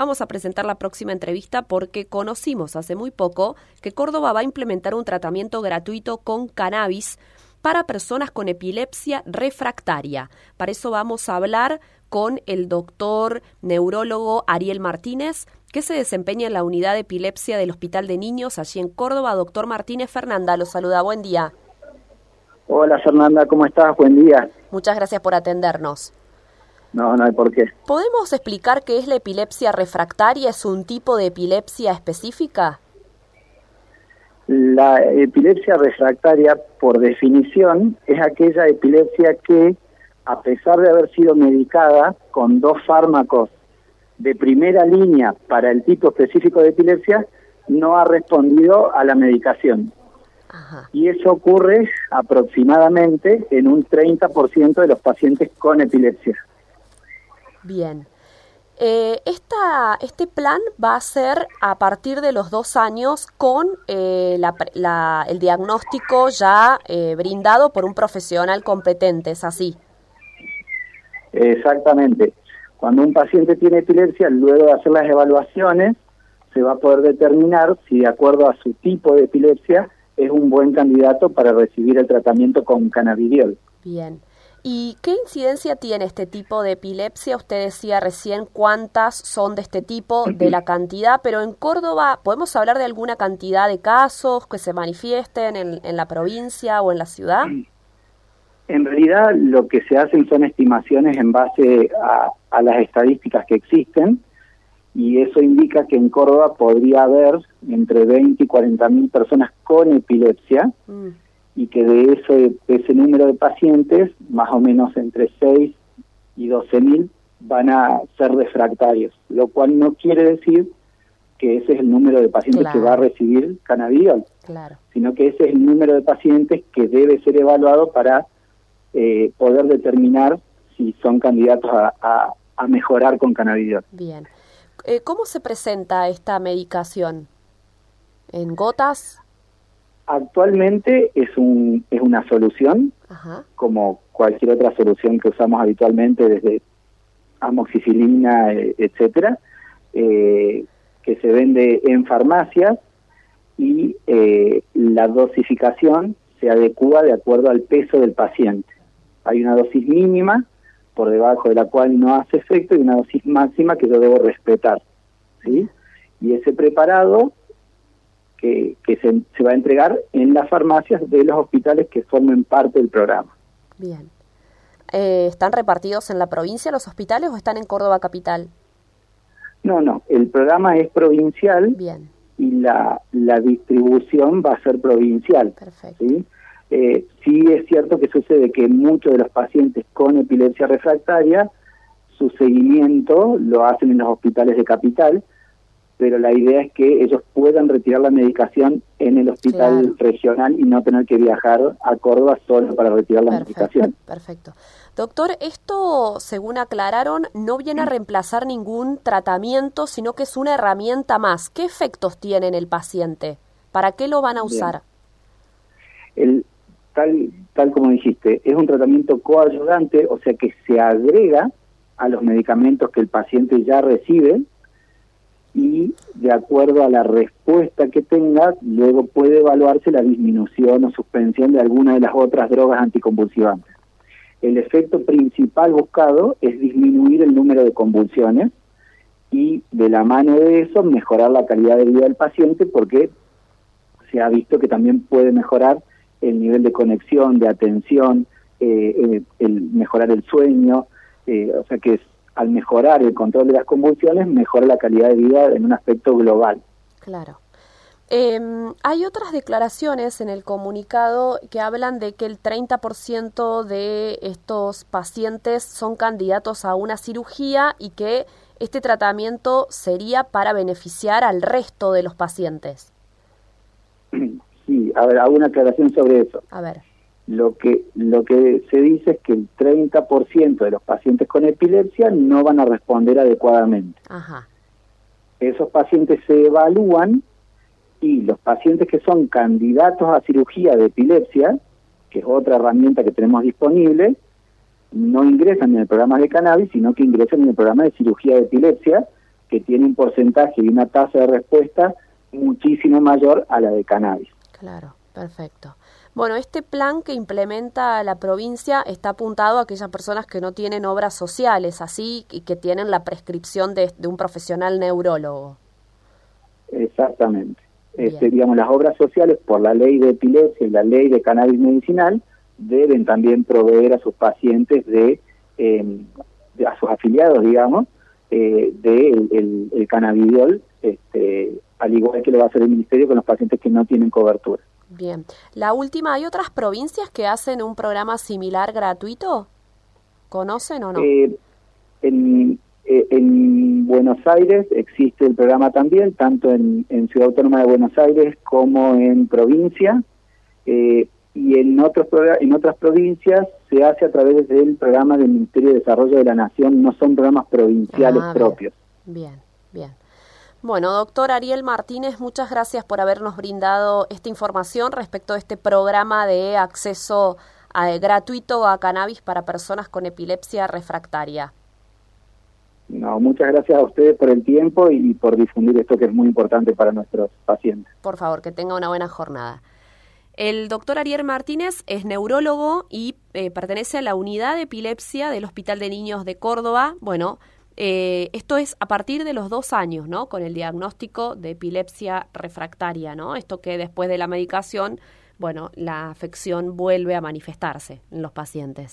vamos a presentar la próxima entrevista porque conocimos hace muy poco que Córdoba va a implementar un tratamiento gratuito con cannabis para personas con epilepsia refractaria. Para eso vamos a hablar con el doctor neurólogo Ariel Martínez, que se desempeña en la unidad de epilepsia del Hospital de Niños allí en Córdoba. Doctor Martínez Fernanda, lo saluda. Buen día. Hola Fernanda, ¿cómo estás? Buen día. Muchas gracias por atendernos. No, no hay por qué. ¿Podemos explicar qué es la epilepsia refractaria? ¿Es un tipo de epilepsia específica? La epilepsia refractaria, por definición, es aquella epilepsia que, a pesar de haber sido medicada con dos fármacos de primera línea para el tipo específico de epilepsia, no ha respondido a la medicación. Y eso ocurre aproximadamente en un 30% de los pacientes con epilepsia. Bien. Eh, esta, este plan va a ser a partir de los dos años con eh, el diagnóstico ya eh, brindado por un profesional competente, ¿es así? Exactamente. Cuando un paciente tiene epilepsia, luego de hacer las evaluaciones, se va a poder determinar si de acuerdo a su tipo de epilepsia es un buen candidato para recibir el tratamiento con cannabidiol. Bien. ¿Y qué incidencia tiene este tipo de epilepsia? Usted decía recién cuántas son de este tipo, de la cantidad, pero en Córdoba, ¿podemos hablar de alguna cantidad de casos que se manifiesten en, en la provincia o en la ciudad? En realidad lo que se hacen son estimaciones en base a, a las estadísticas que existen y eso indica que en Córdoba podría haber entre 20 y 40 mil personas con epilepsia. Mm y que de ese, ese número de pacientes, más o menos entre 6 y 12 mil, van a ser refractarios, lo cual no quiere decir que ese es el número de pacientes que va a recibir cannabidiol, claro. sino que ese es el número de pacientes que debe ser evaluado para eh, poder determinar si son candidatos a, a, mejorar con cannabidiol. Bien. Eh, ¿Cómo se presenta esta medicación? ¿En gotas? Actualmente es, un, es una solución, como cualquier otra solución que usamos habitualmente, desde amoxicilina, e, etcétera, eh, que se vende en farmacias y eh, la dosificación se adecua de acuerdo al peso del paciente. Hay una dosis mínima por debajo de la cual no hace efecto y una dosis máxima que yo debo respetar. ¿sí? Y ese preparado que, se, va a entregar en las farmacias de los hospitales que formen parte del programa. Bien. Eh, ¿Están repartidos en la provincia los hospitales o están en Córdoba capital? No, no, el programa es provincial Bien. y la, la distribución va a ser provincial. Perfecto. ¿sí? Eh, sí es cierto que sucede que muchos de los pacientes con epilepsia refractaria, su seguimiento lo hacen en los hospitales de capital, pero la idea es que ellos puedan retirar la medicación en el hospital regional y no tener que viajar a Córdoba solo para retirar la medicación. Perfecto. Doctor, esto, según aclararon, no viene a reemplazar ningún tratamiento, sino que es una herramienta más. ¿Qué efectos tiene en el paciente? ¿Para qué lo van a usar? El, tal, tal como dijiste, es un tratamiento coayudante, o sea que se agrega a los medicamentos que el paciente ya recibe y de acuerdo a la respuesta que tenga, luego puede evaluarse la disminución o suspensión de alguna de las otras drogas anticonvulsivantes. El efecto principal buscado es disminuir el número de convulsiones y de la mano de eso mejorar la calidad de vida del paciente porque se ha visto que también puede mejorar el nivel de conexión, de atención, eh, eh, el mejorar el sueño, eh, o sea que al mejorar el control de las convulsiones, mejora la calidad de vida en un aspecto global. Claro. Em, hay otras declaraciones en el comunicado que hablan de que el 30% de estos pacientes son candidatos a una cirugía y que este tratamiento sería para beneficiar al resto de los pacientes. Sí, a ver, hago una aclaración sobre eso. A ver lo que lo que se dice es que el 30% de los pacientes con epilepsia no van a responder adecuadamente. Esos pacientes se evalúan y los pacientes que son candidatos a cirugía de epilepsia, que es otra herramienta que tenemos disponible, no ingresan en el programa de cannabis, sino que ingresan en el programa de cirugía de epilepsia, que tiene un porcentaje y una tasa de respuesta muchísimo mayor a la de cannabis. Claro, perfecto. Bueno, este plan que implementa la provincia está apuntado a aquellas personas que no tienen obras sociales, así, y que tienen la prescripción de, un profesional neurólogo. Exactamente. Este, digamos, las obras sociales, por la ley de epilepsia y la ley de cannabis medicinal, deben también proveer a sus pacientes de, em, a sus afiliados, digamos, eh, de el, el, cannabidiol, este, al igual que lo va a hacer el ministerio con los pacientes que no tienen cobertura. Bien. La última, ¿hay otras provincias que hacen un programa similar gratuito? ¿Conocen o no? Eh, en, eh, en, Buenos Aires existe el programa también, tanto en, Ciudad Autónoma de Buenos Aires como en provincia. Eh, y en, otros, en otras provincias se hace a través del programa del Ministerio de Desarrollo de la Nación, no son programas provinciales ah, propios. Bien, bien. Bueno, doctor Ariel Martínez, muchas gracias por habernos brindado esta información respecto a este programa de acceso eh, gratuito a cannabis para personas con epilepsia refractaria. No, muchas gracias a ustedes por el tiempo y por difundir esto que es muy importante para nuestros pacientes. Por favor, que tenga una buena jornada. El doctor Ariel Martínez es neurólogo y eh, pertenece a la unidad de epilepsia del Hospital de Niños de Córdoba. Bueno, eh, esto es a partir de los dos años, ¿no? Con el diagnóstico de epilepsia refractaria, ¿no? Esto que después de la medicación, bueno, la afección vuelve a manifestarse en los pacientes.